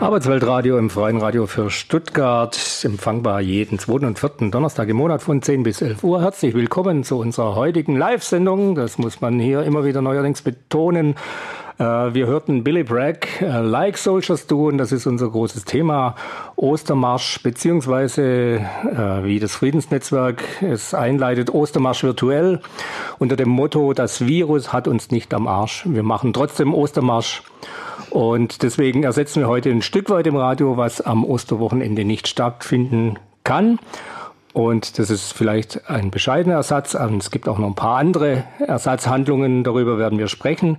Arbeitsweltradio im Freien Radio für Stuttgart, empfangbar jeden zweiten und vierten Donnerstag im Monat von 10 bis 11 Uhr. Herzlich willkommen zu unserer heutigen Live-Sendung. Das muss man hier immer wieder neuerdings betonen. Äh, wir hörten Billy Bragg, äh, Like Soldiers Do, und das ist unser großes Thema. Ostermarsch, beziehungsweise äh, wie das Friedensnetzwerk es einleitet, Ostermarsch virtuell, unter dem Motto, das Virus hat uns nicht am Arsch. Wir machen trotzdem Ostermarsch. Und deswegen ersetzen wir heute ein Stück weit im Radio, was am Osterwochenende nicht stattfinden kann. Und das ist vielleicht ein bescheidener Ersatz. Es gibt auch noch ein paar andere Ersatzhandlungen, darüber werden wir sprechen.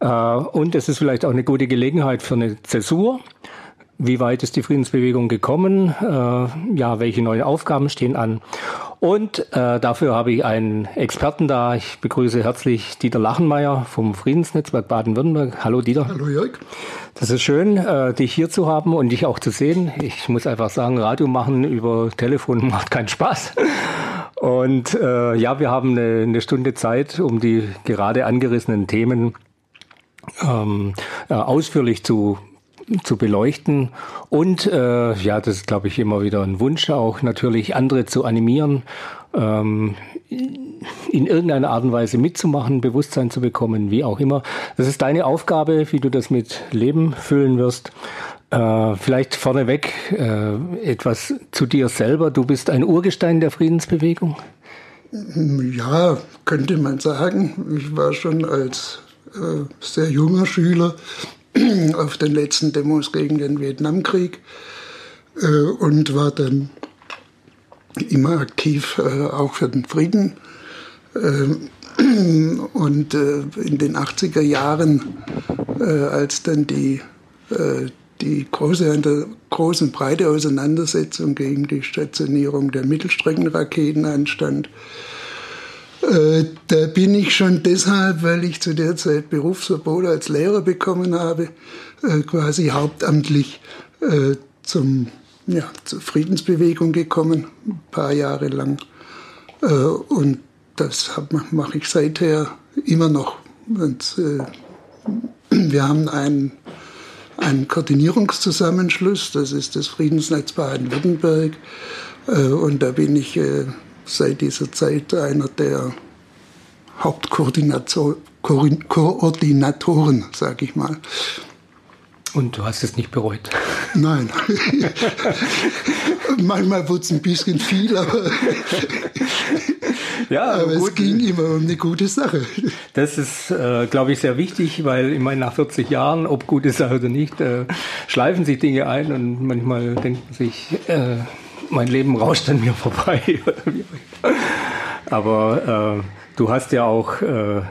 Äh, und es ist vielleicht auch eine gute Gelegenheit für eine Zäsur. Wie weit ist die Friedensbewegung gekommen? Äh, ja, welche neuen Aufgaben stehen an? Und äh, dafür habe ich einen Experten da. Ich begrüße herzlich Dieter Lachenmeier vom Friedensnetzwerk Baden-Württemberg. Hallo Dieter. Hallo Jörg. Das ist schön, äh, dich hier zu haben und dich auch zu sehen. Ich muss einfach sagen, Radio machen über Telefon macht keinen Spaß. Und äh, ja, wir haben eine, eine Stunde Zeit, um die gerade angerissenen Themen ähm, äh, ausführlich zu zu beleuchten und äh, ja, das ist, glaube ich, immer wieder ein Wunsch auch natürlich, andere zu animieren, ähm, in irgendeiner Art und Weise mitzumachen, Bewusstsein zu bekommen, wie auch immer. Das ist deine Aufgabe, wie du das mit Leben füllen wirst. Äh, vielleicht vorneweg äh, etwas zu dir selber. Du bist ein Urgestein der Friedensbewegung. Ja, könnte man sagen. Ich war schon als äh, sehr junger Schüler auf den letzten Demos gegen den Vietnamkrieg äh, und war dann immer aktiv äh, auch für den Frieden. und in den 80er Jahren, als dann die, die große, großen breite Auseinandersetzung gegen die Stationierung der Mittelstreckenraketen anstand, äh, da bin ich schon deshalb, weil ich zu der Zeit Berufsverbot als Lehrer bekommen habe, äh, quasi hauptamtlich äh, zum, ja, zur Friedensbewegung gekommen, ein paar Jahre lang. Und das mache ich seither immer noch. Und, wir haben einen, einen Koordinierungszusammenschluss, das ist das Friedensnetz Baden-Württemberg. Und da bin ich seit dieser Zeit einer der Hauptkoordinatoren, sage ich mal. Und du hast es nicht bereut? Nein. Manchmal wurde es ein bisschen viel, aber, ja, aber es ging immer um eine gute Sache. Das ist, äh, glaube ich, sehr wichtig, weil ich meine, nach 40 Jahren, ob gute Sache oder nicht, äh, schleifen sich Dinge ein und manchmal denkt man sich, äh, mein Leben rauscht an mir vorbei. Aber äh, du hast ja auch äh,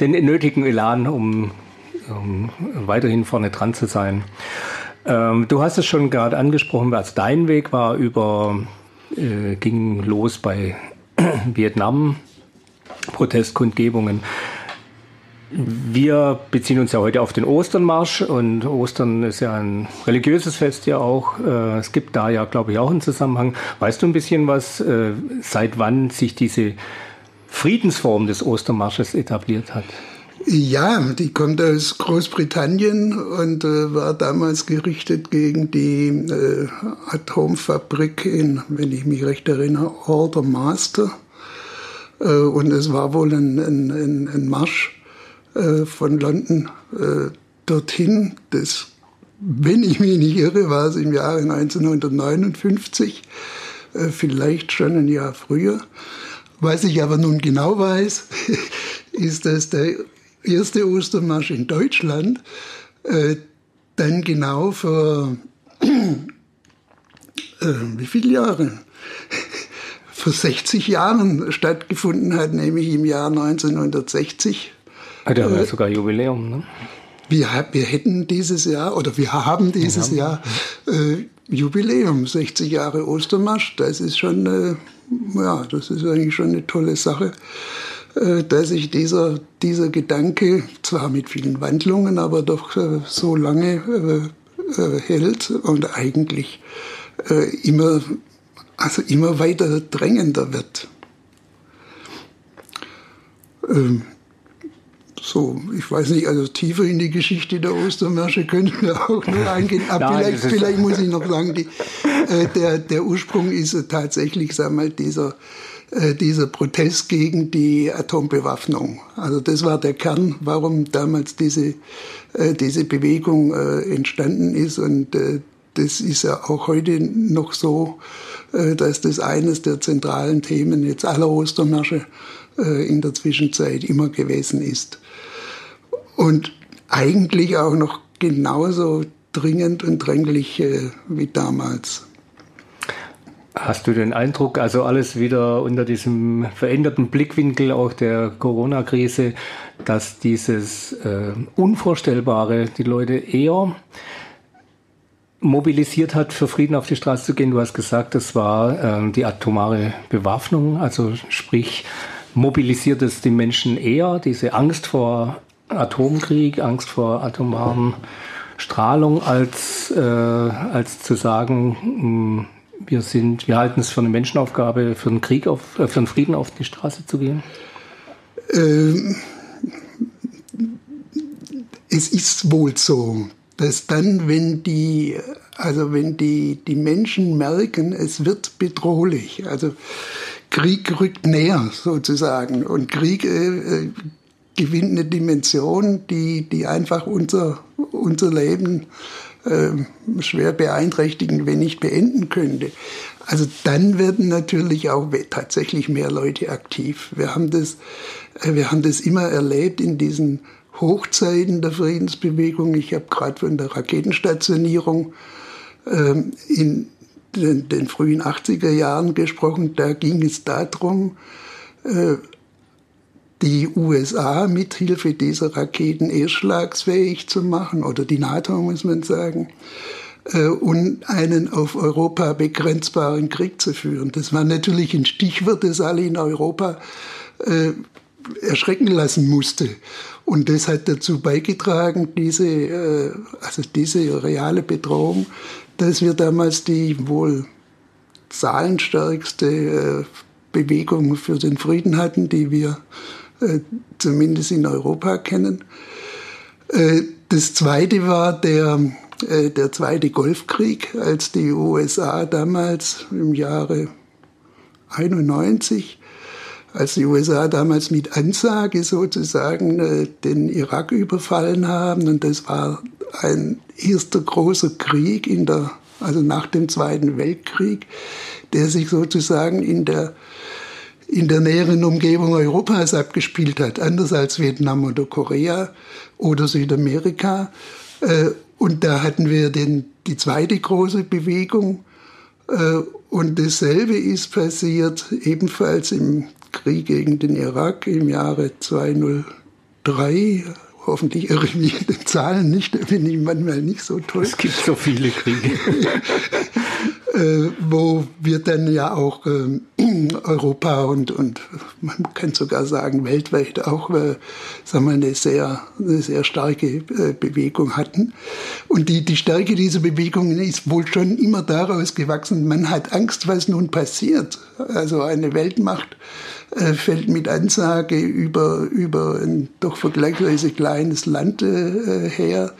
den nötigen Elan, um, um weiterhin vorne dran zu sein. Ähm, du hast es schon gerade angesprochen, was dein Weg war über, äh, ging los bei Vietnam, Protestkundgebungen. Wir beziehen uns ja heute auf den Osternmarsch und Ostern ist ja ein religiöses Fest ja auch. Äh, es gibt da ja, glaube ich, auch einen Zusammenhang. Weißt du ein bisschen was, äh, seit wann sich diese Friedensform des Ostermarsches etabliert hat? Ja, die kommt aus Großbritannien und äh, war damals gerichtet gegen die äh, Atomfabrik in, wenn ich mich recht erinnere, Order Master. Äh, und es war wohl ein, ein, ein Marsch äh, von London äh, dorthin. Das, wenn ich mich nicht irre, war es im Jahre 1959, äh, vielleicht schon ein Jahr früher. Was ich aber nun genau weiß, ist, dass der erste Ostermarsch in Deutschland äh, dann genau vor äh, wie viele Jahre? vor 60 Jahren stattgefunden hat, nämlich im Jahr 1960. Ah, der äh, sogar Jubiläum, ne? Wir, wir hätten dieses Jahr, oder wir haben dieses ja. Jahr äh, Jubiläum, 60 Jahre Ostermarsch. Das ist schon äh, ja, das ist eigentlich schon eine tolle Sache, äh, dass sich dieser, dieser Gedanke, zwar mit vielen Wandlungen, aber doch äh, so lange äh, hält und eigentlich immer, also immer weiter drängender wird. Ähm, so, ich weiß nicht, also tiefer in die Geschichte der Ostermärsche könnten wir auch noch eingehen. Aber Nein, vielleicht, vielleicht muss ich noch sagen, die, äh, der, der Ursprung ist tatsächlich, sag mal, dieser, äh, dieser Protest gegen die Atombewaffnung. Also das war der Kern, warum damals diese, äh, diese Bewegung äh, entstanden ist. Und äh, das ist ja auch heute noch so, äh, dass das eines der zentralen Themen jetzt aller Ostermärsche äh, in der Zwischenzeit immer gewesen ist. Und eigentlich auch noch genauso dringend und dränglich äh, wie damals. Hast du den Eindruck, also alles wieder unter diesem veränderten Blickwinkel auch der Corona-Krise, dass dieses äh, Unvorstellbare die Leute eher mobilisiert hat, für Frieden auf die Straße zu gehen? Du hast gesagt, das war äh, die atomare Bewaffnung, also sprich mobilisiert es die Menschen eher, diese Angst vor Atomkrieg, Angst vor atomaren Strahlung, als, äh, als zu sagen, mh, hm, wir sind, wir halten es für eine Menschenaufgabe, für einen Krieg auf, äh, für einen Frieden auf die Straße zu gehen? Ähm, es ist wohl so, dass dann, wenn die, also wenn die, die Menschen merken, es wird bedrohlich, also Krieg rückt näher sozusagen und Krieg äh, äh, gewinnt eine Dimension, die, die einfach unser, unser Leben äh, schwer beeinträchtigen, wenn nicht beenden könnte. Also dann werden natürlich auch tatsächlich mehr Leute aktiv. Wir haben das, äh, wir haben das immer erlebt in diesen Hochzeiten der Friedensbewegung. Ich habe gerade von der Raketenstationierung ähm, in den, den, frühen 80er Jahren gesprochen. Da ging es darum, äh, die USA mithilfe dieser Raketen erstschlagsfähig zu machen, oder die NATO muss man sagen, äh, und einen auf Europa begrenzbaren Krieg zu führen. Das war natürlich ein Stichwort, das alle in Europa äh, erschrecken lassen musste. Und das hat dazu beigetragen, diese, äh, also diese reale Bedrohung, dass wir damals die wohl zahlenstärkste äh, Bewegung für den Frieden hatten, die wir äh, zumindest in Europa kennen. Äh, das zweite war der, äh, der zweite Golfkrieg, als die USA damals im Jahre 91 als die USA damals mit Ansage sozusagen den Irak überfallen haben. Und das war ein erster großer Krieg in der, also nach dem Zweiten Weltkrieg, der sich sozusagen in der, in der näheren Umgebung Europas abgespielt hat, anders als Vietnam oder Korea oder Südamerika. Äh, und da hatten wir den, die zweite große Bewegung. Äh, und dasselbe ist passiert ebenfalls im Krieg gegen den Irak im Jahre 203. Hoffentlich irre ich mich in den Zahlen nicht, da bin ich manchmal nicht so toll. Es gibt so viele Kriege. äh, wo wir dann ja auch äh, Europa und, und man kann sogar sagen weltweit auch äh, sagen wir, eine, sehr, eine sehr starke äh, Bewegung hatten. Und die, die Stärke dieser Bewegung ist wohl schon immer daraus gewachsen, man hat Angst, was nun passiert. Also eine Weltmacht äh, fällt mit Ansage über, über ein doch vergleichsweise kleines Land äh, her.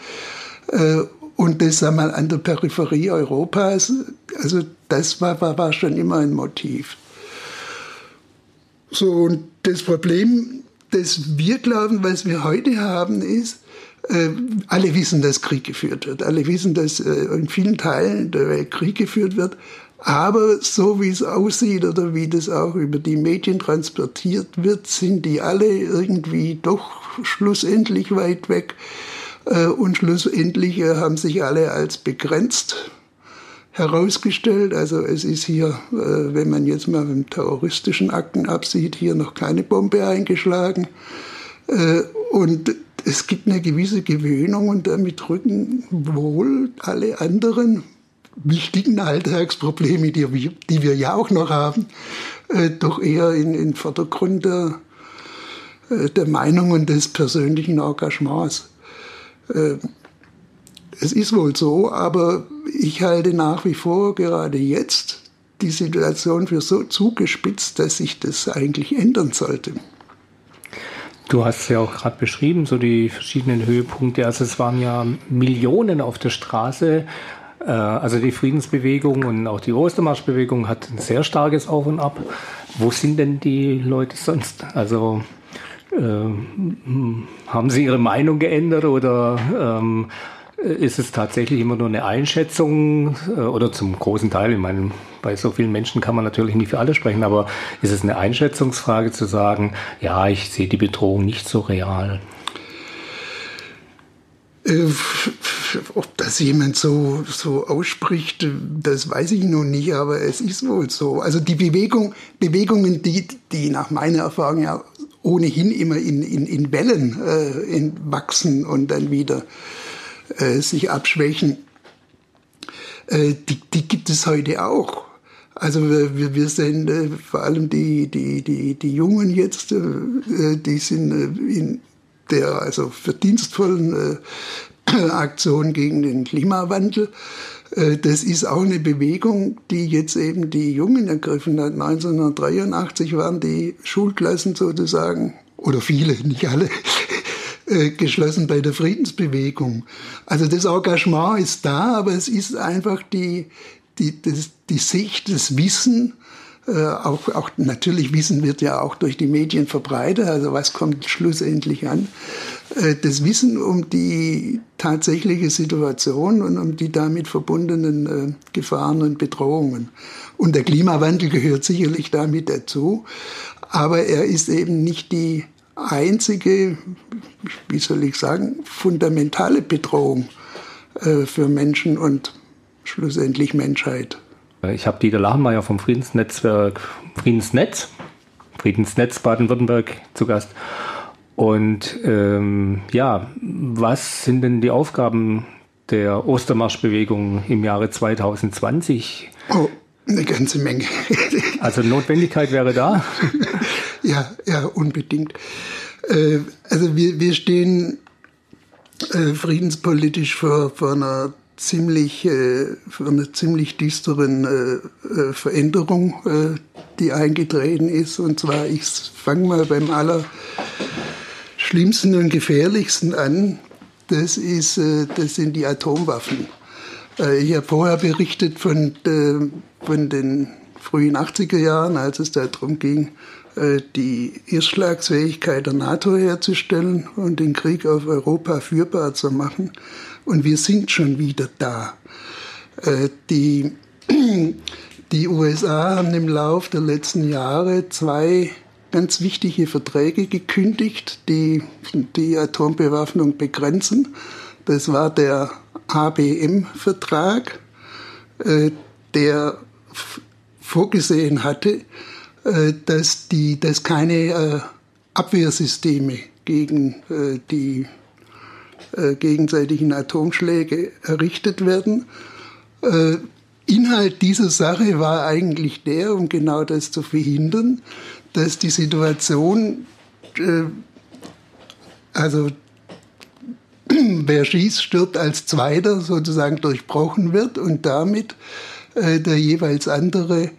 Und das einmal an der Peripherie Europas, also das war, war, war schon immer ein Motiv. So, und das Problem, das wir glauben, was wir heute haben, ist, äh, alle wissen, dass Krieg geführt wird. Alle wissen, dass äh, in vielen Teilen der Welt Krieg geführt wird. Aber so wie es aussieht oder wie das auch über die Medien transportiert wird, sind die alle irgendwie doch schlussendlich weit weg. Äh, und schlussendlich äh, haben sich alle als begrenzt herausgestellt. Also es ist hier, äh, wenn man jetzt mal mit terroristischen Akten absieht, hier noch keine Bombe eingeschlagen. Und es gibt eine gewisse Gewöhnung und damit rücken wohl alle anderen wichtigen Alltagsprobleme, die wir, die wir ja auch noch haben, doch eher in den Vordergrund der, der Meinung und des persönlichen Engagements. Äh, es ist wohl so, aber ich halte nach wie vor gerade jetzt die Situation für so zugespitzt, dass sich das eigentlich ändern sollte. Du hast ja auch gerade beschrieben, so die verschiedenen Höhepunkte. Also es waren ja Millionen auf der Straße. Äh, also die Friedensbewegung und auch die Ostermarschbewegung hat ein sehr starkes Auf und Ab. Wo sind denn die Leute sonst? Also haben sie ihre Meinung geändert oder ähm, ist es tatsächlich immer nur eine Einschätzung äh, oder zum großen Teil, ich meine, bei so vielen Menschen kann man natürlich nicht für alle sprechen, aber ist es eine Einschätzungsfrage zu sagen, ja, ich sehe die Bedrohung nicht so real? Äh, ob das jemand so, so ausspricht, das weiß ich noch nicht, aber es ist wohl so. Also die Bewegung, Bewegungen, die, die nach meiner Erfahrung ja ohnehin immer in, in, in Wellen äh, in wachsen und dann wieder äh, sich abschwächen, äh, die, die gibt es heute auch. Also wir, wir sehen äh, vor allem die, die, die, die Jungen jetzt, äh die sind äh, in der also verdienstvollen äh, Aktion gegen den Klimawandel. Äh, das ist auch eine Bewegung, die jetzt eben die Jungen ergriffen hat. 1983 waren die Schulklassen sozusagen, oder viele, nicht alle, äh, geschlossen bei der Friedensbewegung. Also das Engagement ist da, aber es ist einfach die, die, das, die Sicht, das Wissen, äh, auch, auch natürlich Wissen wird ja auch durch die Medien verbreitet, also was kommt schlussendlich an. Äh, das Wissen um die tatsächliche Situation und um die damit verbundenen äh, Gefahren und Bedrohungen. Und der Klimawandel gehört sicherlich damit dazu, aber er ist eben nicht die einzige, wie soll ich sagen, fundamentale Bedrohung äh, für Menschen und schlussendlich Menschheit. Ich habe Dieter Lachenmeier vom Friedensnetzwerk Friedensnetz, Friedensnetz Baden-Württemberg zu Gast. Und ähm, ja, was sind denn die Aufgaben der Ostermarschbewegung im Jahre 2020? Oh, eine ganze Menge. also Notwendigkeit wäre da? ja, ja, unbedingt. Äh, also wir, wir stehen äh, friedenspolitisch vor, vor einer ziemlich, äh, vor einer ziemlich düsteren Veränderung, die eingetreten ist. Und zwar, ich fange mal beim allerschlimmsten und gefährlichsten an. Das, ist, das sind die Atomwaffen. Ich habe vorher berichtet von, von den frühen 80er Jahren, als es darum ging, äh, die Erstschlagsfähigkeit der NATO herzustellen und den Krieg auf Europa führbar zu machen. Und wir sind schon wieder da. Äh, die, die USA haben im Lauf der letzten Jahre zwei ganz wichtige Verträge gekündigt, die die Atombewaffnung begrenzen. Das war der ABM-Vertrag, äh, der vorgesehen hatte, äh, dass, die, dass keine äh, Abwehrsysteme gegen die gegenseitigen Atomschläge errichtet werden. Inhalt dieser Sache war eigentlich der, um genau das zu verhindern, dass die Situation, also wer schießt, stirbt als Zweiter sozusagen durchbrochen wird und damit der jeweils andere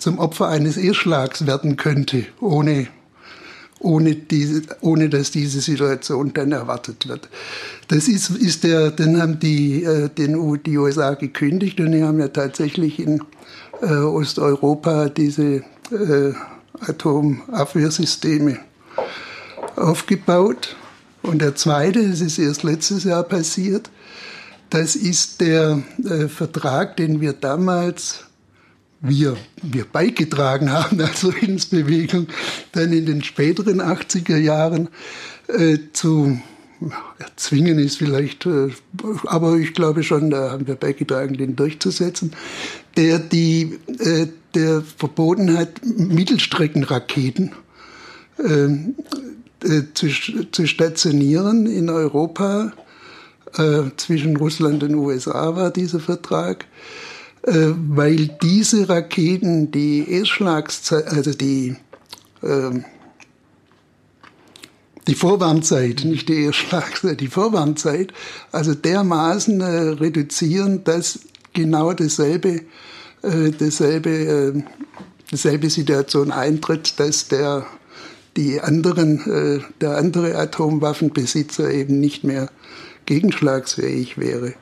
zum Opfer eines Irrschlags werden könnte, ohne, ohne, diese, ohne dass diese Situation dann erwartet wird. Das ist, ist der, dann haben die, äh, den, die USA gekündigt und die haben ja tatsächlich in äh, Osteuropa diese äh, Atomabwehrsysteme aufgebaut. Und der zweite, das ist erst letztes Jahr passiert, das ist der äh, Vertrag, den wir damals wir, wir beigetragen haben als Friedensbewegung, dann in den späteren 80er Jahren äh, zu erzwingen ist vielleicht, äh, aber ich glaube schon, da haben wir beigetragen, den durchzusetzen, der die, äh, der verboten hat, Mittelstreckenraketen ähm, äh, zu, zu stationieren in Europa. Äh, zwischen Russland und USA war dieser Vertrag. Äh, weil diese Raketen die Erstschlagszeit, also die, ähm, die Vorwarnzeit, nicht die Erstschlagzeit, die Vorwarnzeit, also dermaßen äh, reduzieren, dass genau dasselbe, äh, dasselbe, äh, dasselbe Situation eintritt, dass der die anderen, der andere Atomwaffenbesitzer eben nicht mehr gegenschlagsfähig wäre.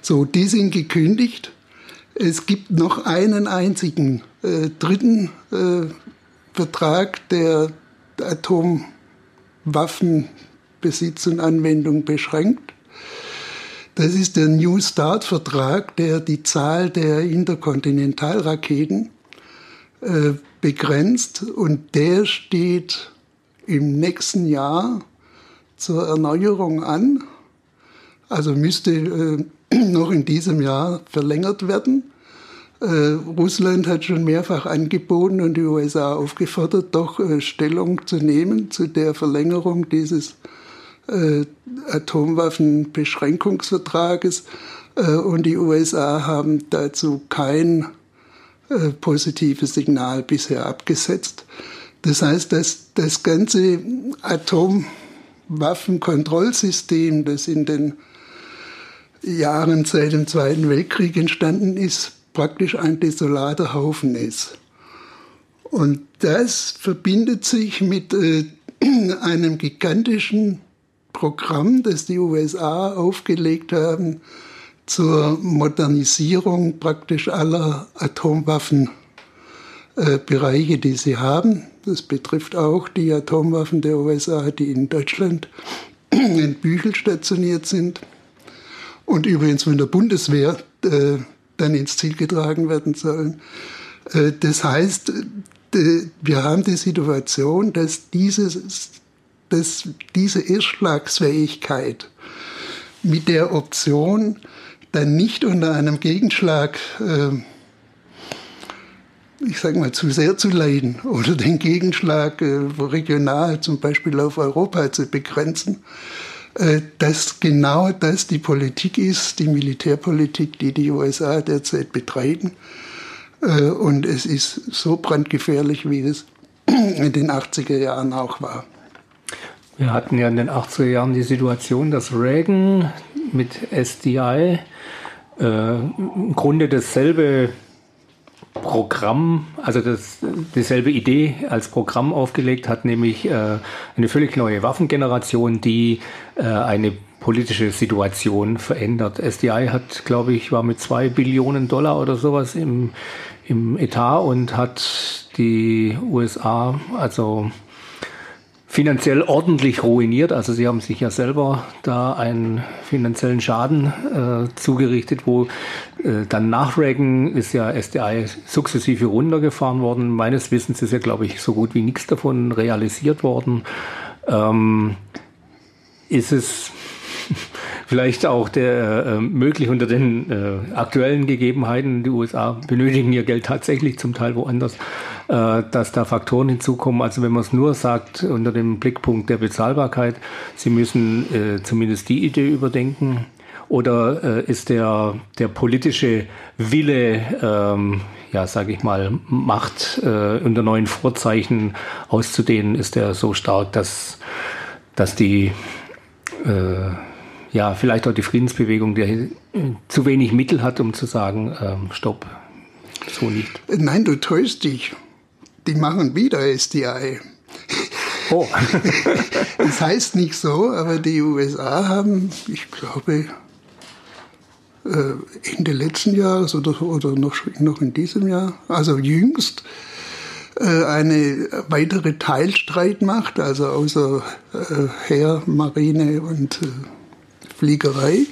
So, die sind gekündigt. Es gibt noch einen einzigen äh, dritten äh, Vertrag, der Atomwaffenbesitz und Anwendung beschränkt. Das ist der New Start-Vertrag, der die Zahl der Interkontinentalraketen äh, begrenzt und der steht im nächsten Jahr zur Erneuerung an. Also müsste äh, noch in diesem Jahr verlängert werden. Äh, Russland hat schon mehrfach angeboten und die USA aufgefordert, doch Stellung zu nehmen zu der Verlängerung dieses äh, Atomwaffenbeschränkungsvertrages. Äh, und die USA haben dazu kein äh, positives Signal bisher abgesetzt. Das heißt, dass das ganze Atomwaffenkontrollsystem, das in den Jahren seit dem Zweiten Weltkrieg entstanden ist, praktisch ein desolater Haufen ist. Und das verbindet sich mit äh, einem gigantischen Programm, das die USA aufgelegt haben zur Modernisierung praktisch aller Atomwaffenbereiche, äh, die sie haben. Das betrifft auch die Atomwaffen der USA, die in Deutschland in Büchel stationiert sind und übrigens von der Bundeswehr äh, dann ins Ziel getragen werden sollen. Äh, das heißt, wir haben die Situation, dass, dieses, dass diese Erstschlagsfähigkeit mit der Option, dann nicht unter einem Gegenschlag, äh, ich sage mal, zu sehr zu leiden oder den Gegenschlag äh, regional zum Beispiel auf Europa zu begrenzen, äh, dass genau das die Politik ist, die Militärpolitik, die die USA derzeit betreiben. Äh, und es ist so brandgefährlich, wie es in den 80er Jahren auch war. Wir hatten ja in den 80er Jahren die Situation, dass Reagan mit SDI äh, im Grunde dasselbe Programm, also das, dieselbe Idee als Programm aufgelegt hat, nämlich äh, eine völlig neue Waffengeneration, die äh, eine politische Situation verändert. SDI hat, glaube ich, war mit zwei Billionen Dollar oder sowas im, im Etat und hat die USA, also finanziell ordentlich ruiniert. Also sie haben sich ja selber da einen finanziellen Schaden äh, zugerichtet, wo äh, dann nach Reagan ist ja SDI sukzessive runtergefahren worden. Meines Wissens ist ja, glaube ich, so gut wie nichts davon realisiert worden. Ähm, ist es vielleicht auch der äh, möglich unter den äh, aktuellen Gegebenheiten. Die USA benötigen ihr Geld tatsächlich zum Teil woanders, dass da Faktoren hinzukommen. Also wenn man es nur sagt unter dem Blickpunkt der Bezahlbarkeit, sie müssen äh, zumindest die Idee überdenken. Oder äh, ist der, der politische Wille, ähm, ja, sage ich mal, Macht äh, unter neuen Vorzeichen auszudehnen, ist der so stark, dass, dass die äh, ja, vielleicht auch die Friedensbewegung, die zu wenig Mittel hat, um zu sagen, ähm, stopp, so nicht. Nein, du täuschst dich. Die machen wieder SDI. Oh. das heißt nicht so, aber die USA haben, ich glaube, äh, Ende letzten Jahres oder, oder noch, noch in diesem Jahr, also jüngst, äh, eine weitere Teilstreitmacht, also außer äh, Heer, Marine und Fliegerei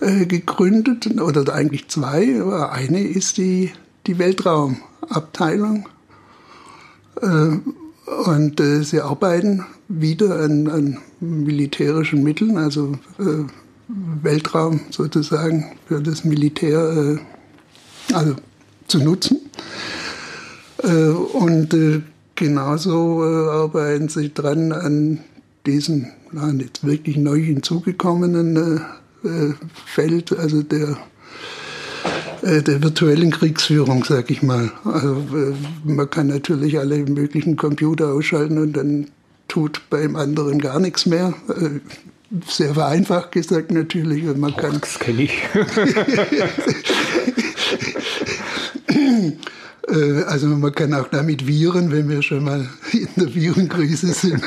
gegründet, oder eigentlich zwei. Aber eine ist die, die Weltraumabteilung. Äh, und äh, sie arbeiten wieder an, an militärischen Mitteln, also äh, Weltraum sozusagen für das Militär äh, also zu nutzen. Äh, und genauso arbeiten sie dran an diesen jetzt wirklich neu hinzugekommenen äh, äh, Feld, also der, äh, der virtuellen Kriegsführung, sag ich mal. Also, äh, man kann natürlich alle möglichen Computer ausschalten und dann tut beim anderen gar nichts mehr. Äh, sehr vereinfacht gesagt natürlich. Und man kann, das kenne ich. Äh, also man kann auch damit Viren, wenn wir schon mal in der Virenkrise sind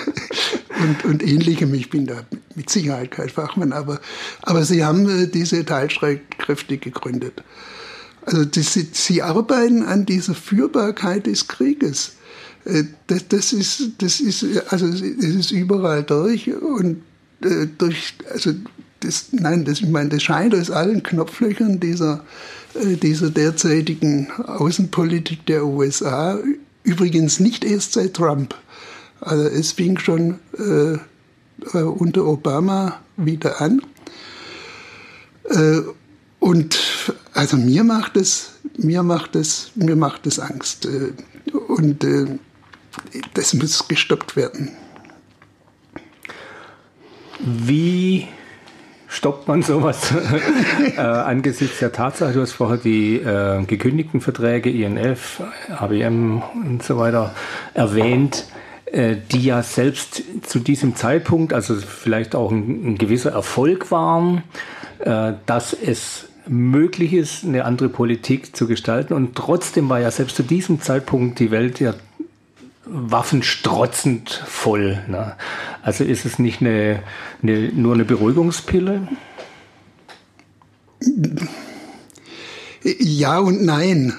und, und ähnlichem. Ich bin da mit Sicherheit kein Fachmann, aber, aber sie haben äh, diese Teilstreitkräfte gegründet. Also das, sie arbeiten an dieser Führbarkeit des Krieges. Äh, das, das, ist, das ist, also das ist überall durch und durch, also das, nein, das, ich meine, das scheint aus allen Knopflöchern dieser äh, dieser derzeitigen Außenpolitik der USA, übrigens nicht erst seit Trump. Also es fing schon äh, äh, unter Obama wieder an. Äh, und also mir macht es, mir macht es, mir macht es Angst. Äh, und äh, das muss gestoppt werden. Wie stoppt man sowas äh, angesichts der Tatsache, du hast vorher die äh, gekündigten Verträge INF, ABM und so weiter erwähnt, äh, die ja selbst zu diesem Zeitpunkt, also vielleicht auch ein, ein gewisser Erfolg waren, äh, dass es möglich ist, eine andere Politik zu gestalten. Und trotzdem war ja selbst zu diesem Zeitpunkt die Welt ja waffenstrotzend voll. Ne? Also ist es nicht eine, eine, nur eine Beruhigungspille? Ja und nein.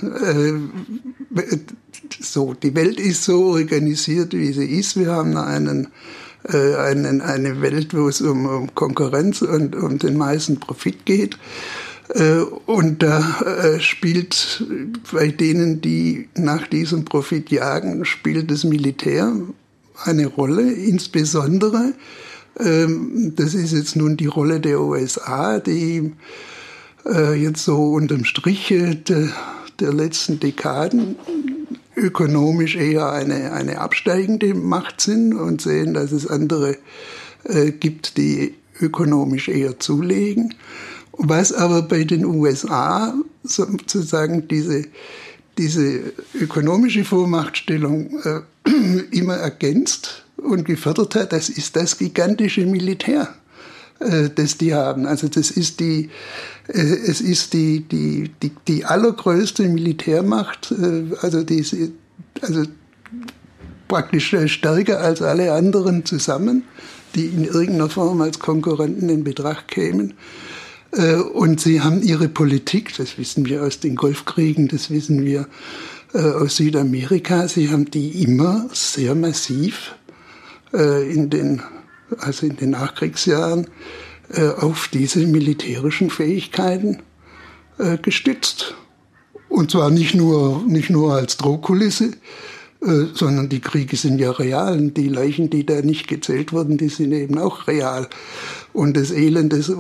Äh, so, die Welt ist so organisiert, wie sie ist. Wir haben einen, äh, einen, eine Welt, wo es um, Konkurrenz und um den meisten Profit geht. Äh, und da äh, spielt bei denen, die nach diesem Profit jagen, spielt das Militär eine Rolle, insbesondere, ähm, das ist jetzt nun die Rolle der USA, die äh, jetzt so unterm Strich der letzten Dekaden ökonomisch eher eine, eine absteigende Macht sind und sehen, dass es andere gibt, die ökonomisch eher zulegen. Was aber bei den USA sozusagen diese, diese ökonomische Vormachtstellung äh, immer ergänzt und gefördert hat, das ist das gigantische Militär, äh, das die haben. Also das ist die, äh, es ist die, die, die, die allergrößte Militärmacht, äh, also diese, also praktisch stärker als alle anderen zusammen, die in irgendeiner Form als Konkurrenten in Betracht kämen. Äh, und sie haben ihre Politik, das wissen wir aus den Golfkriegen, das wissen wir äh, aus Südamerika, sie haben die immer sehr massiv äh, in den, also in den Nachkriegsjahren auf diese militärischen Fähigkeiten gestützt. Und zwar nicht nur, nicht nur als Drohkulisse, sondern die Kriege sind ja real. Und die Leichen, die da nicht gezählt wurden, die sind eben auch real. Und das Elend, das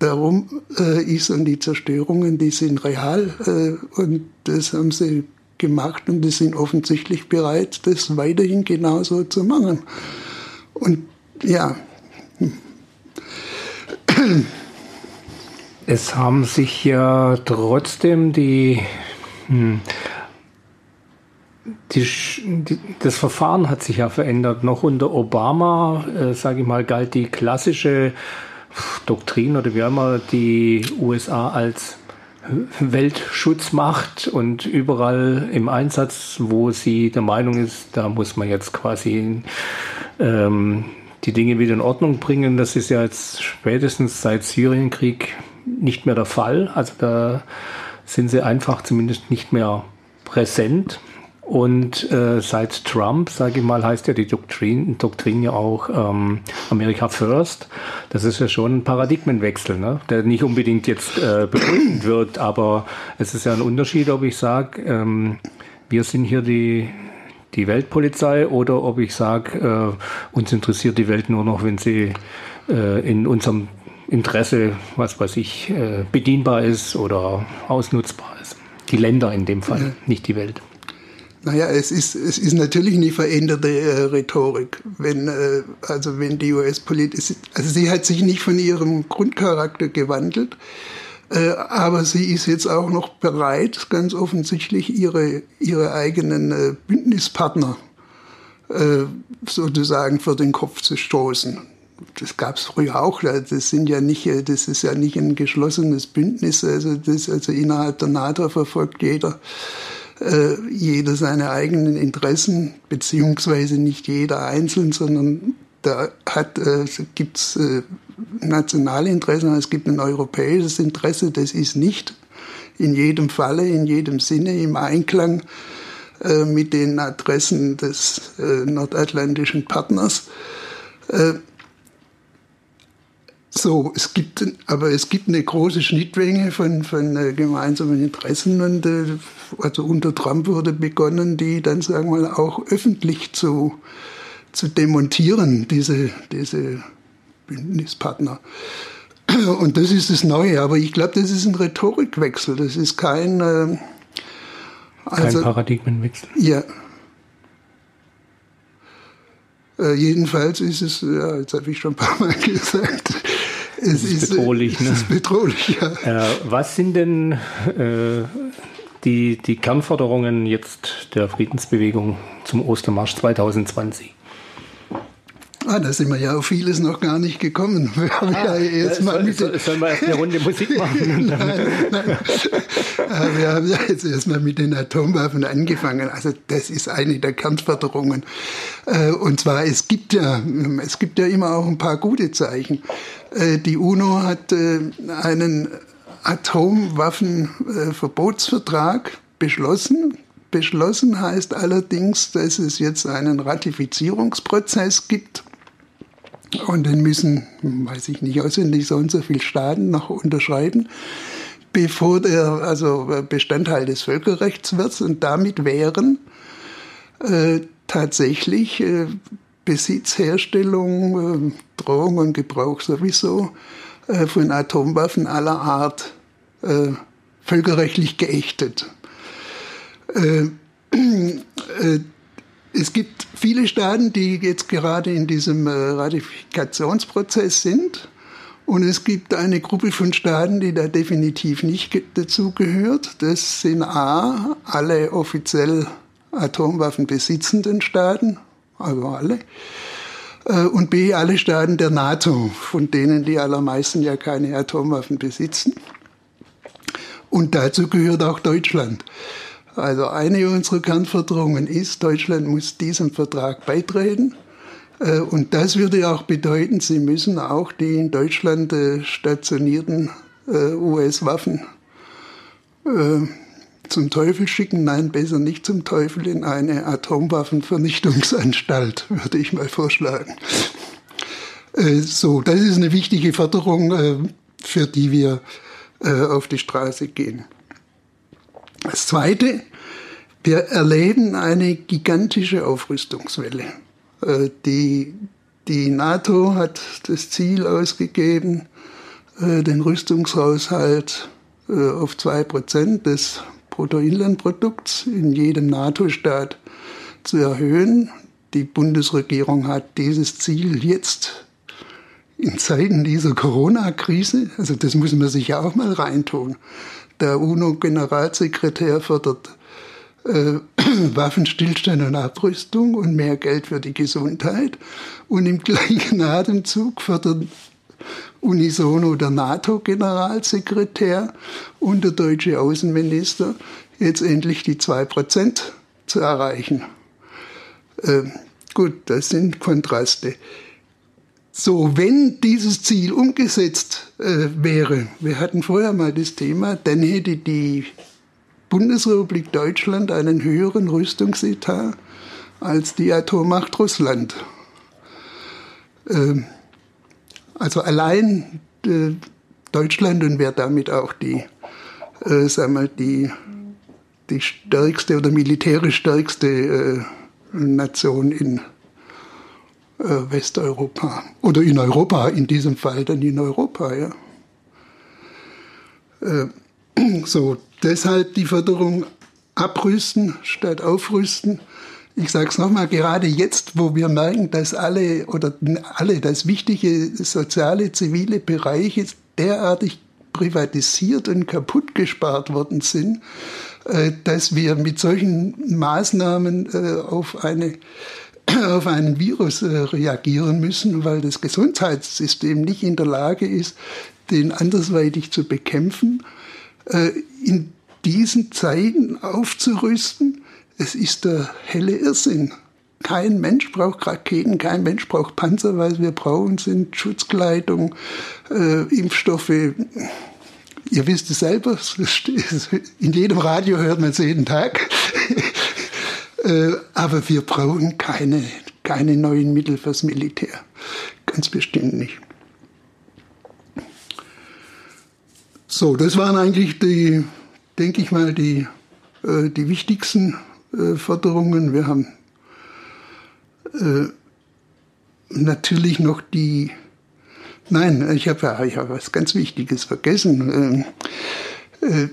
darum äh, ist und die Zerstörungen, die sind real äh, und das haben sie gemacht und die sind offensichtlich bereit, das weiterhin genauso zu machen. Und ja. Es haben sich ja trotzdem die, hm, die, die, das Verfahren hat sich ja verändert. Noch unter Obama, äh, sage ich mal, galt die klassische Doktrin oder wie immer die USA als Weltschutzmacht und überall im Einsatz, wo sie der Meinung ist, da muss man jetzt quasi ähm, die Dinge wieder in Ordnung bringen. Das ist ja jetzt spätestens seit Syrienkrieg nicht mehr der Fall. Also da sind sie einfach zumindest nicht mehr präsent. Und äh, seit Trump, sage ich mal, heißt ja die Doktrin, Doktrin ja auch ähm, America First. Das ist ja schon ein Paradigmenwechsel, ne? der nicht unbedingt jetzt äh, begründend wird, aber es ist ja ein Unterschied, ob ich sage, ähm, wir sind hier die, die Weltpolizei oder ob ich sage, äh, uns interessiert die Welt nur noch, wenn sie äh, in unserem Interesse, was weiß ich, äh, bedienbar ist oder ausnutzbar ist. Die Länder in dem Fall, nicht die Welt. Naja, es ist, es ist natürlich eine veränderte äh, Rhetorik. Wenn, äh, also wenn die US-Politik, also sie hat sich nicht von ihrem Grundcharakter gewandelt, äh, aber sie ist jetzt auch noch bereit, ganz offensichtlich ihre, ihre eigenen äh, Bündnispartner äh, sozusagen vor den Kopf zu stoßen. Das gab es früher auch. Das sind ja nicht, äh, das ist ja nicht ein geschlossenes Bündnis. Also das, also innerhalb der NATO verfolgt jeder äh, jeder seine eigenen Interessen, beziehungsweise nicht jeder einzeln, sondern da hat, äh, gibt es äh, nationale Interessen, es gibt ein europäisches Interesse, das ist nicht in jedem Falle, in jedem Sinne im Einklang äh, mit den Adressen des äh, nordatlantischen Partners. Äh, so, es gibt, aber es gibt eine große Schnittmenge von, von äh, gemeinsamen Interessen und äh, also unter Trump wurde begonnen, die dann sagen wir mal auch öffentlich zu, zu demontieren, diese, diese Bündnispartner. Und das ist das Neue, aber ich glaube, das ist ein Rhetorikwechsel, das ist kein, äh, also, kein Paradigmenwechsel. Ja, äh, jedenfalls ist es, ja, jetzt habe ich schon ein paar Mal gesagt, es ist, ist bedrohlich. Ne? Es ist bedrohlich, ja. Äh, was sind denn äh, die, die Kernforderungen jetzt der Friedensbewegung zum Ostermarsch 2020? Ah, da sind wir ja auf vieles noch gar nicht gekommen. Wir haben ah, ja erst mal mit soll, sollen wir erst eine Runde Musik machen? nein, nein. Wir haben ja jetzt erstmal mit den Atomwaffen angefangen. Also das ist eine der Kernforderungen. Äh, und zwar, es gibt ja, es gibt ja immer auch ein paar gute Zeichen. Äh, die UNO hat äh, einen Atomwaffenverbotsvertrag beschlossen. Beschlossen heißt allerdings, dass es jetzt einen Ratifizierungsprozess gibt und den müssen, weiß ich nicht auswendig, so und so viele Staaten noch unterschreiben, bevor der also Bestandteil des Völkerrechts wird. Und damit wären äh, tatsächlich äh, Besitz, Herstellung, äh, Drohung und Gebrauch sowieso äh, von Atomwaffen aller Art äh, völkerrechtlich geächtet. Es gibt viele Staaten, die jetzt gerade in diesem äh, Ratifikationsprozess sind. Und es gibt eine Gruppe von Staaten, die da definitiv nicht dazugehört. Das sind A, alle offiziell Atomwaffen besitzenden Staaten, also alle. Äh, und B, alle Staaten der NATO, von denen die allermeisten ja keine Atomwaffen besitzen. Und dazu gehört auch Deutschland. Also eine unserer Kernforderungen ist, Deutschland muss diesem Vertrag beitreten. Äh, und das würde auch bedeuten, sie müssen auch die in Deutschland äh, stationierten äh, US-Waffen zum Teufel schicken. Nein, besser nicht zum Teufel, in eine Atomwaffenvernichtungsanstalt, würde ich mal vorschlagen. So, das ist eine wichtige Forderung, für die wir auf die Straße gehen. Das Zweite, wir erleben eine gigantische Aufrüstungswelle. Äh, die, die NATO hat das Ziel ausgegeben, äh, den Rüstungshaushalt äh, auf 2% des Bruttoinlandprodukts in jedem NATO-Staat zu erhöhen. Die Bundesregierung hat dieses Ziel jetzt in Zeiten dieser Corona-Krise, also das muss man sich ja auch mal reintun, der UNO-Generalsekretär fordert äh, Waffenstillstand und Abrüstung und mehr Geld für die Gesundheit. Und im gleichen Atemzug fordert unisono der NATO-Generalsekretär und der deutsche Außenminister jetzt endlich die 2% zu erreichen. Äh, gut, das sind Kontraste. So, wenn dieses Ziel umgesetzt äh, wäre, wir hatten vorher mal das Thema, dann hätte die Bundesrepublik Deutschland einen höheren Rüstungsetat als die Atommacht Russland. Äh, also allein äh, Deutschland und wäre damit auch die, äh, sagen wir, die, die stärkste oder militärisch stärkste äh, Nation in Westeuropa. Oder in Europa, in diesem Fall dann in Europa, ja. So, deshalb die Förderung abrüsten statt aufrüsten. Ich sage es nochmal, gerade jetzt, wo wir merken, dass alle oder alle, dass wichtige soziale, zivile Bereiche derartig privatisiert und kaputt gespart worden sind, äh, dass wir mit solchen Maßnahmen äh, auf eine auf einen Virus äh, reagieren müssen, weil das Gesundheitssystem nicht in der Lage ist, den andersweitig zu bekämpfen. Äh, in diesen Zeiten aufzurüsten, es ist der helle Irrsinn. Kein Mensch braucht Raketen, kein Mensch braucht Panzer, was wir brauchen sind Schutzkleidung, äh, Impfstoffe. Ihr wisst es selber, in jedem Radio hört man es jeden Tag. äh, aber wir brauchen keine, keine neuen Mittel fürs Militär. Ganz bestimmt nicht. So, das waren eigentlich die, denke ich mal, die, äh, die wichtigsten äh, Forderungen. Wir haben äh, natürlich noch die, nein, ich habe ja ich hab was ganz Wichtiges vergessen. Äh, äh,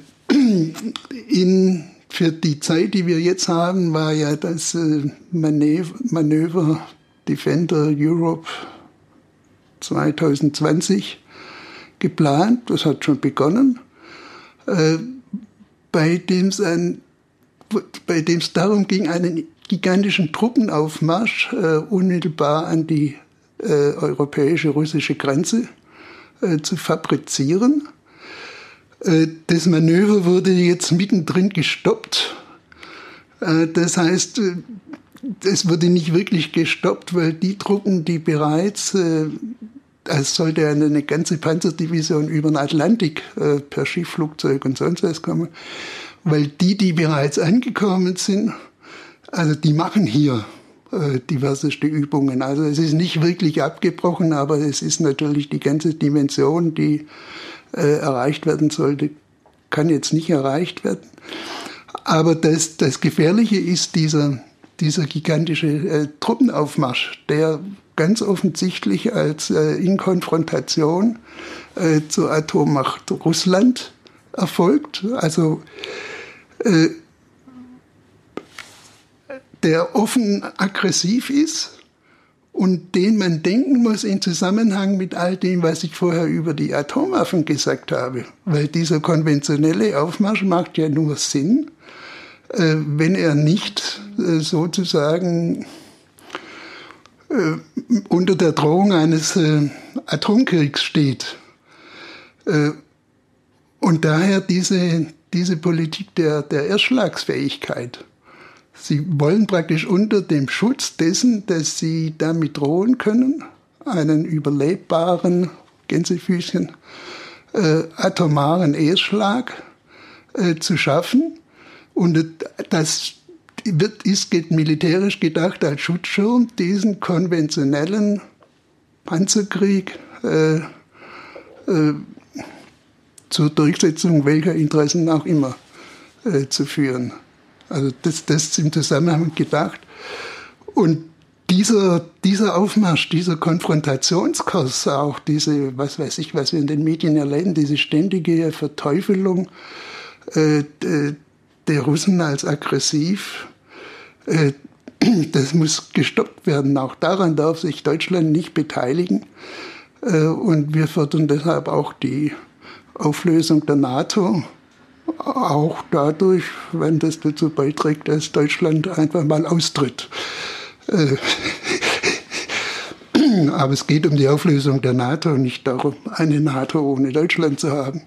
in, für die Zeit, die wir jetzt haben, war ja das äh, Manöver, Manöver Defender Europe 2020 geplant, das hat schon begonnen, äh, bei dem es darum ging, einen gigantischen Truppenaufmarsch äh, unmittelbar an die äh, europäische russische Grenze zu fabrizieren. Das Manöver wurde jetzt mittendrin gestoppt. Das heißt, es wurde nicht wirklich gestoppt, weil die Truppen, die bereits es sollte eine ganze Panzerdivision über den Atlantik äh, per Schiff, Flugzeug und sonst was kommen, weil die, die bereits angekommen sind, also die machen hier äh, diverseste Übungen. Also es ist nicht wirklich abgebrochen, aber es ist natürlich die ganze Dimension, die äh, erreicht werden sollte, kann jetzt nicht erreicht werden. Aber das, das Gefährliche ist dieser, dieser gigantische äh, Truppenaufmarsch, der ganz offensichtlich als äh, in Konfrontation äh, zur Atommacht Russland erfolgt. Also äh, der offen aggressiv ist und den man denken muss in Zusammenhang mit all dem, was ich vorher über die Atomwaffen gesagt habe. Weil dieser konventionelle Aufmarsch macht ja nur Sinn, äh, wenn er nicht äh, sozusagen unter der Drohung eines äh, Atomkriegs steht. Äh, und daher diese, diese Politik der, der Erschlagsfähigkeit. Sie wollen praktisch unter dem Schutz dessen, dass sie damit drohen können, einen überlebbaren, Gänsefüßchen, äh, atomaren Erschlag äh, zu schaffen. Und das wird, ist militärisch gedacht als Schutzschirm diesen konventionellen Panzerkrieg äh, äh, zur Durchsetzung welcher Interessen auch immer äh, zu führen. Also das, das im Zusammenhang gedacht. Und dieser, dieser Aufmarsch, dieser Konfrontationskurs, auch diese, was weiß ich, was wir in den Medien erleben, diese ständige Verteufelung äh, der Russen als aggressiv, das muss gestoppt werden. Auch daran darf sich Deutschland nicht beteiligen. Äh, und wir fördern deshalb auch die Auflösung der NATO, auch dadurch, wenn das dazu beiträgt, dass Deutschland einfach mal austritt. Äh, aber es geht um die Auflösung der NATO, nicht darum, eine NATO ohne Deutschland zu haben.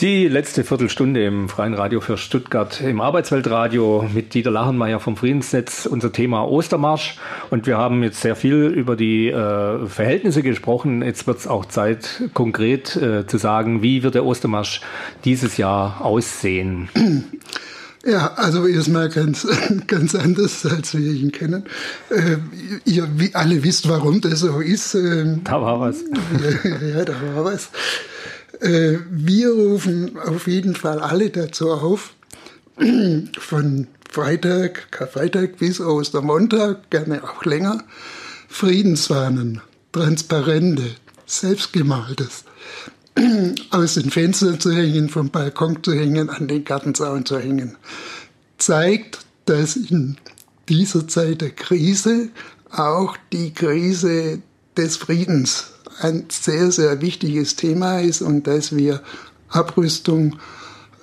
Die letzte Viertelstunde im Freien Radio für Stuttgart im Arbeitsweltradio mit Dieter Lachenmeier vom Friedensnetz, unser Thema Ostermarsch. Und wir haben jetzt sehr viel über die äh, Verhältnisse gesprochen. Jetzt wird es auch Zeit, konkret äh, zu sagen, wie wird der Ostermarsch dieses Jahr aussehen? Ja, also erstmal ganz, ganz anders, als wir ihn kennen. Äh, ihr alle wisst, warum das so ist. Ähm, da war was. Ja, ja da war was. Äh, wir rufen auf jeden Fall alle dazu auf, von Freitag, Karfreitag bis Ostermontag, gerne auch länger, Friedensfahnen, transparente, selbstgemaltes, aus den Fenstern zu hängen, vom Balkon zu hängen, an den Gartenzaun zu hängen, zeigt, dass in dieser Zeit der Krise auch die Krise des Friedens ein sehr, sehr wichtiges Thema ist und dass wir Abrüstung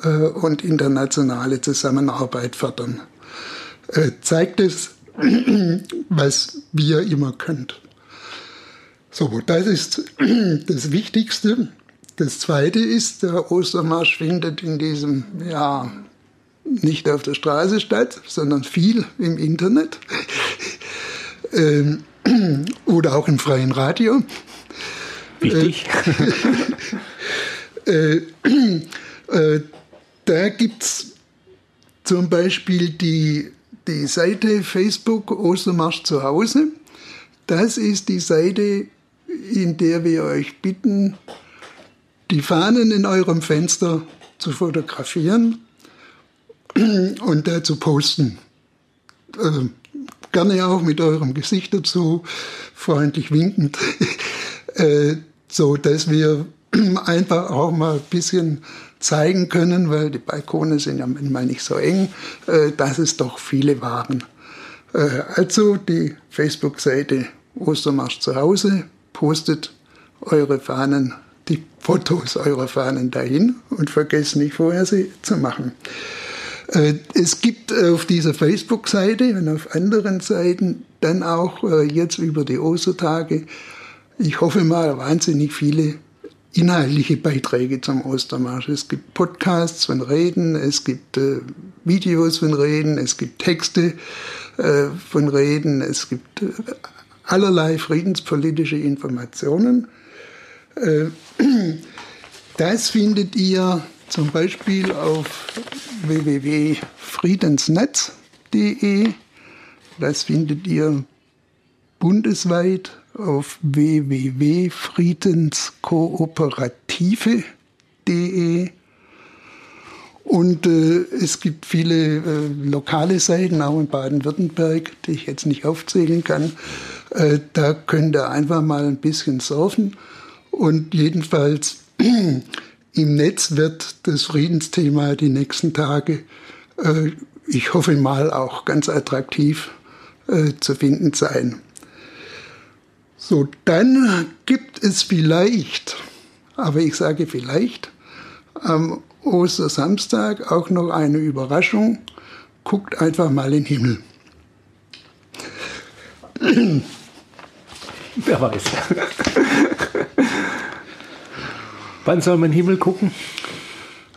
äh, und internationale Zusammenarbeit fördern. Äh, zeigt es, was wir immer können. So, das ist das Wichtigste. das Zweite ist, der Ostermarsch findet in diesem Jahr nicht auf der Straße statt, sondern viel im Internet ähm, oder auch im freien Radio. Wichtig. Äh, äh, da gibt es zum Beispiel die, die Seite Facebook Ostermarsch zu Hause. Das ist die Seite, in der wir euch bitten, die Fahnen in eurem Fenster zu fotografieren und da zu posten. Äh, gerne auch mit eurem Gesicht dazu, freundlich winkend, äh, so dass wir einfach auch mal ein bisschen zeigen können, weil die Balkone sind ja manchmal nicht so eng, äh, dass es doch viele waren. Äh, also die Facebook-Seite Ostermarsch zu Hause postet eure Fahnen, die Fotos eurer Fahnen dahin und vergesst nicht vorher sie zu machen. Äh, es gibt auf dieser Facebook-Seite und auf anderen Seiten dann auch jetzt über die Ostertage, ich hoffe mal, wahnsinnig viele inhaltliche Beiträge zum Ostermarsch. Es gibt Podcasts von Reden, es gibt äh, Videos von Reden, es gibt Texte äh, von Reden, es gibt äh, allerlei friedenspolitische Informationen. Äh, das findet ihr zum Beispiel auf www.friedensnetz.de. Das findet ihr bundesweit auf www.friedenskooperative.de. Und äh, es gibt viele äh, lokale Seiten, auch in Baden-Württemberg, die ich jetzt nicht aufzählen kann. Äh, da könnt ihr einfach mal ein bisschen surfen. Und jedenfalls im Netz wird das Friedensthema die nächsten Tage, äh, ich hoffe mal, auch ganz attraktiv äh, zu finden sein. So, dann gibt es vielleicht, aber ich sage vielleicht, am Ostersamstag auch noch eine Überraschung. Guckt einfach mal in den Himmel. Wer weiß. Wann soll man in den Himmel gucken?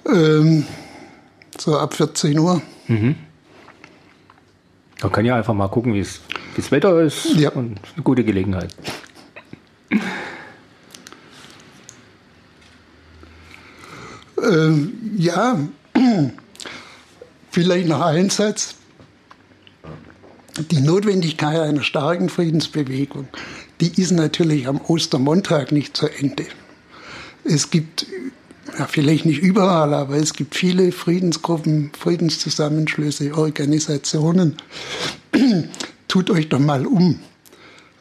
Ähm, so ab 14 Uhr. Mhm. Man kann ja einfach mal gucken, wie es das Wetter ist ja. und eine gute Gelegenheit. Ähm, ja, vielleicht noch ein Satz. Die Notwendigkeit einer starken Friedensbewegung, die ist natürlich am Ostermontag nicht zu Ende. Es gibt, ja, vielleicht nicht überall, aber es gibt viele Friedensgruppen, Friedenszusammenschlüsse, Organisationen, tut euch doch mal um.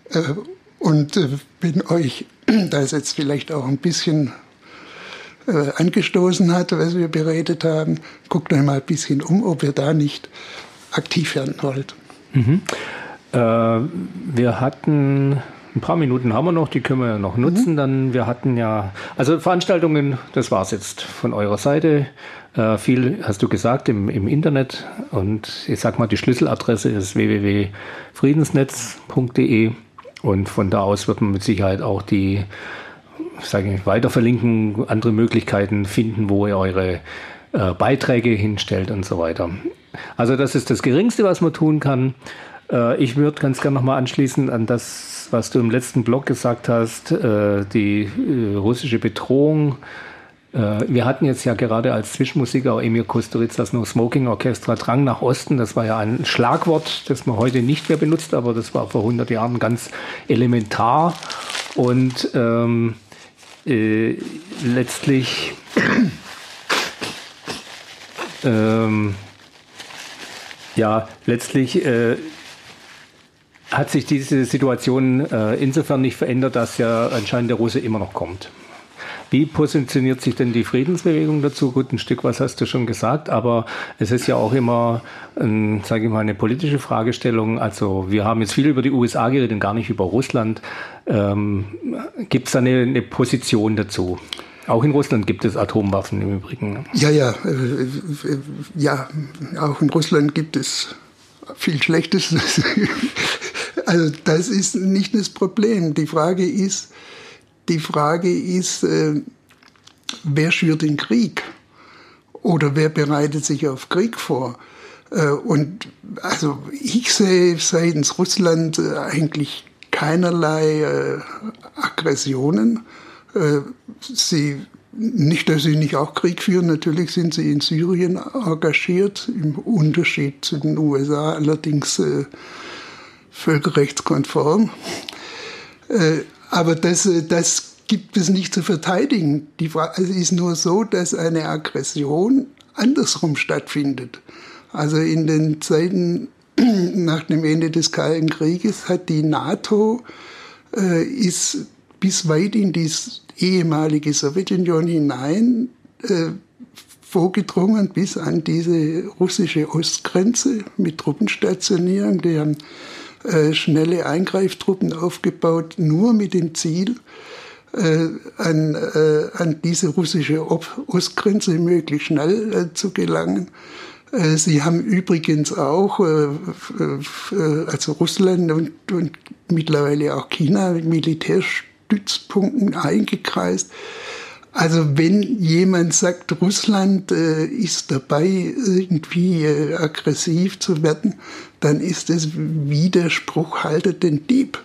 Äh, und äh, wenn euch das jetzt vielleicht auch ein bisschen äh, angestoßen hat, was wir beredet haben, guckt euch mal ein bisschen um, ob ihr da nicht aktiv werden wollt. Mhm. Äh, wir hatten ein paar Minuten haben wir noch, die können wir ja noch nutzen. Mhm. Dann wir hatten ja, also Veranstaltungen, das war es jetzt von eurer Seite. Äh, viel hast du gesagt im, im Internet und ich sag mal, die Schlüsseladresse ist www.friedensnetz.de und von da aus wird man mit Sicherheit auch die, sage ich, weiter verlinken, andere Möglichkeiten finden, wo ihr eure äh, Beiträge hinstellt und so weiter. Also das ist das Geringste, was man tun kann. Äh, ich würde ganz gerne nochmal anschließen an das, was du im letzten Blog gesagt hast, äh, die äh, russische Bedrohung äh, wir hatten jetzt ja gerade als Zwischenmusiker auch Emir Kusturitzas No Smoking Orchestra Drang nach Osten. Das war ja ein Schlagwort, das man heute nicht mehr benutzt, aber das war vor 100 Jahren ganz elementar. Und ähm, äh, letztlich ähm, ja, letztlich äh, hat sich diese Situation äh, insofern nicht verändert, dass ja anscheinend der Russe immer noch kommt. Wie positioniert sich denn die Friedensbewegung dazu? Gut, ein Stück was hast du schon gesagt, aber es ist ja auch immer, ähm, sage ich mal, eine politische Fragestellung. Also wir haben jetzt viel über die USA geredet und gar nicht über Russland. Ähm, Gibt es da eine, eine Position dazu? Auch in Russland gibt es Atomwaffen im Übrigen. Ja, ja, äh, äh, ja, auch in Russland gibt es viel Schlechtes. Also das ist nicht das Problem. Die Frage ist, die Frage ist, äh, wer schürt den Krieg? Oder wer bereitet sich auf Krieg vor? Äh, und also ich sehe seitens Russland äh, eigentlich keinerlei äh, Aggressionen. Sie, nicht, dass sie nicht auch Krieg führen, natürlich sind sie in Syrien engagiert, im Unterschied zu den USA allerdings völkerrechtskonform. aber das, das gibt es nicht zu verteidigen. Die Frage, es ist nur so, dass eine Aggression andersrum stattfindet. Also in den Zeiten nach dem Ende des Kalten Krieges hat die NATO äh, ist bis weit in die ehemalige Sowjetunion hinein äh, vorgedrungen bis an diese russische Ostgrenze mit Truppenstationierung. Die haben äh, schnelle Eingreiftruppen aufgebaut, nur mit dem Ziel, äh, an, äh, an diese russische Ostgrenze möglichst schnell äh, zu gelangen. Äh, sie haben übrigens auch, also Russland und, und mittlerweile auch China mit Militärstützpunkten eingekreist. Also wenn jemand sagt, Russland äh, ist dabei, irgendwie äh, aggressiv zu werden, dann ist es Widerspruch haltet den Dieb.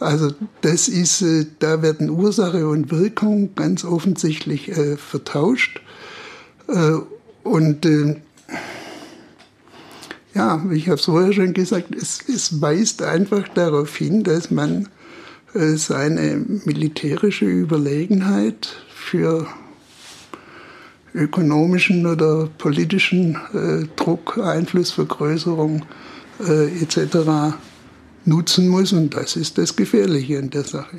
Also das ist, äh, da werden Ursache und Wirkung ganz offensichtlich äh, vertauscht. Äh, und äh, ja, ich habe es vorher schon gesagt, es, es, weist einfach darauf hin, dass man äh, seine militärische Überlegenheit für ökonomischen oder politischen äh, Druck, Einflussvergrößerung etc nutzen muss. Und das ist das Gefährliche an der Sache.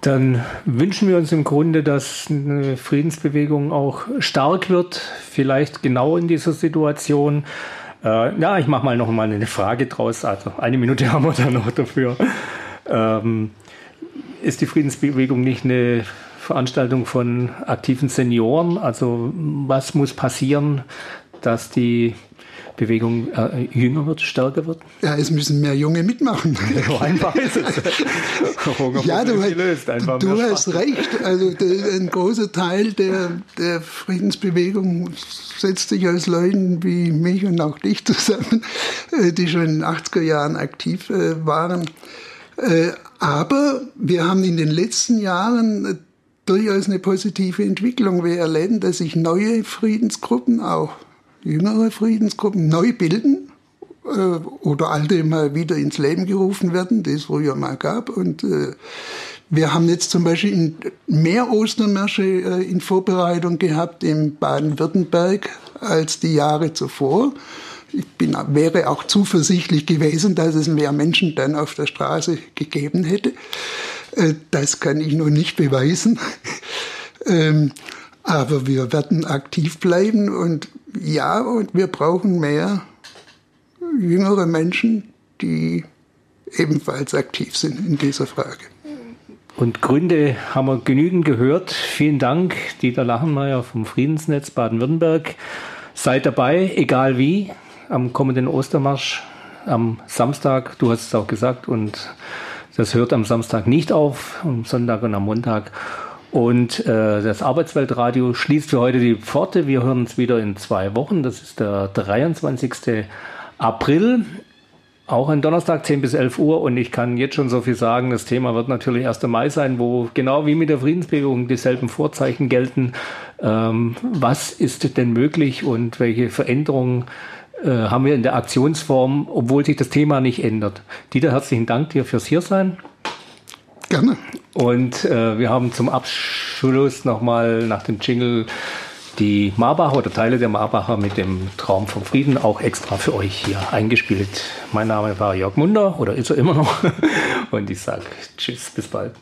Dann wünschen wir uns im Grunde, dass eine Friedensbewegung auch stark wird, vielleicht genau in dieser Situation. Äh, ja, ich mache mal noch mal eine Frage draus. Also eine Minute haben wir da noch dafür. Ähm, ist die Friedensbewegung nicht eine Veranstaltung von aktiven Senioren? Also was muss passieren, dass die Bewegung äh, jünger wird, stärker wird? Ja, es müssen mehr Junge mitmachen. So einfach ist es. ja, du, gelöst, du hast recht. Also der, ein großer Teil der, der Friedensbewegung setzt sich aus Leuten wie mich und auch dich zusammen, äh, die schon in den 80er Jahren aktiv äh, waren. Äh, aber wir haben in den letzten Jahren durchaus eine positive Entwicklung. Wir erleben, dass sich neue Friedensgruppen auch jüngere Friedensgruppen neu bilden äh, oder alte mal wieder ins Leben gerufen werden, die es früher mal gab. Und äh, wir haben jetzt zum Beispiel mehr Ostermärsche äh, in Vorbereitung gehabt in Baden-Württemberg als die Jahre zuvor. Ich bin, wäre auch zuversichtlich gewesen, dass es mehr Menschen dann auf der Straße gegeben hätte. Äh, das kann ich nur nicht beweisen. ähm, aber wir werden aktiv bleiben und ja, und wir brauchen mehr jüngere Menschen, die ebenfalls aktiv sind in dieser Frage. Und Gründe haben wir genügend gehört. Vielen Dank, Dieter Lachenmeier vom Friedensnetz Baden-Württemberg. Seid dabei, egal wie, am kommenden Ostermarsch am Samstag. Du hast es auch gesagt und das hört am Samstag nicht auf, am Sonntag und am Montag. Und äh, das Arbeitsweltradio schließt für heute die Pforte. Wir hören uns wieder in zwei Wochen. Das ist der 23. April. Auch ein Donnerstag 10 bis 11 Uhr und ich kann jetzt schon so viel sagen, das Thema wird natürlich 1. Mai sein, wo genau wie mit der Friedensbewegung dieselben Vorzeichen gelten. Ähm, was ist denn möglich und welche Veränderungen äh, haben wir in der Aktionsform, obwohl sich das Thema nicht ändert? Dieter, herzlichen Dank dir fürs Hiersein. Gerne. Und äh, wir haben zum Abschluss nochmal nach dem Jingle die Marbacher oder Teile der Marbacher mit dem Traum vom Frieden auch extra für euch hier eingespielt. Mein Name war Jörg Munder oder ist er immer noch. Und ich sage Tschüss, bis bald.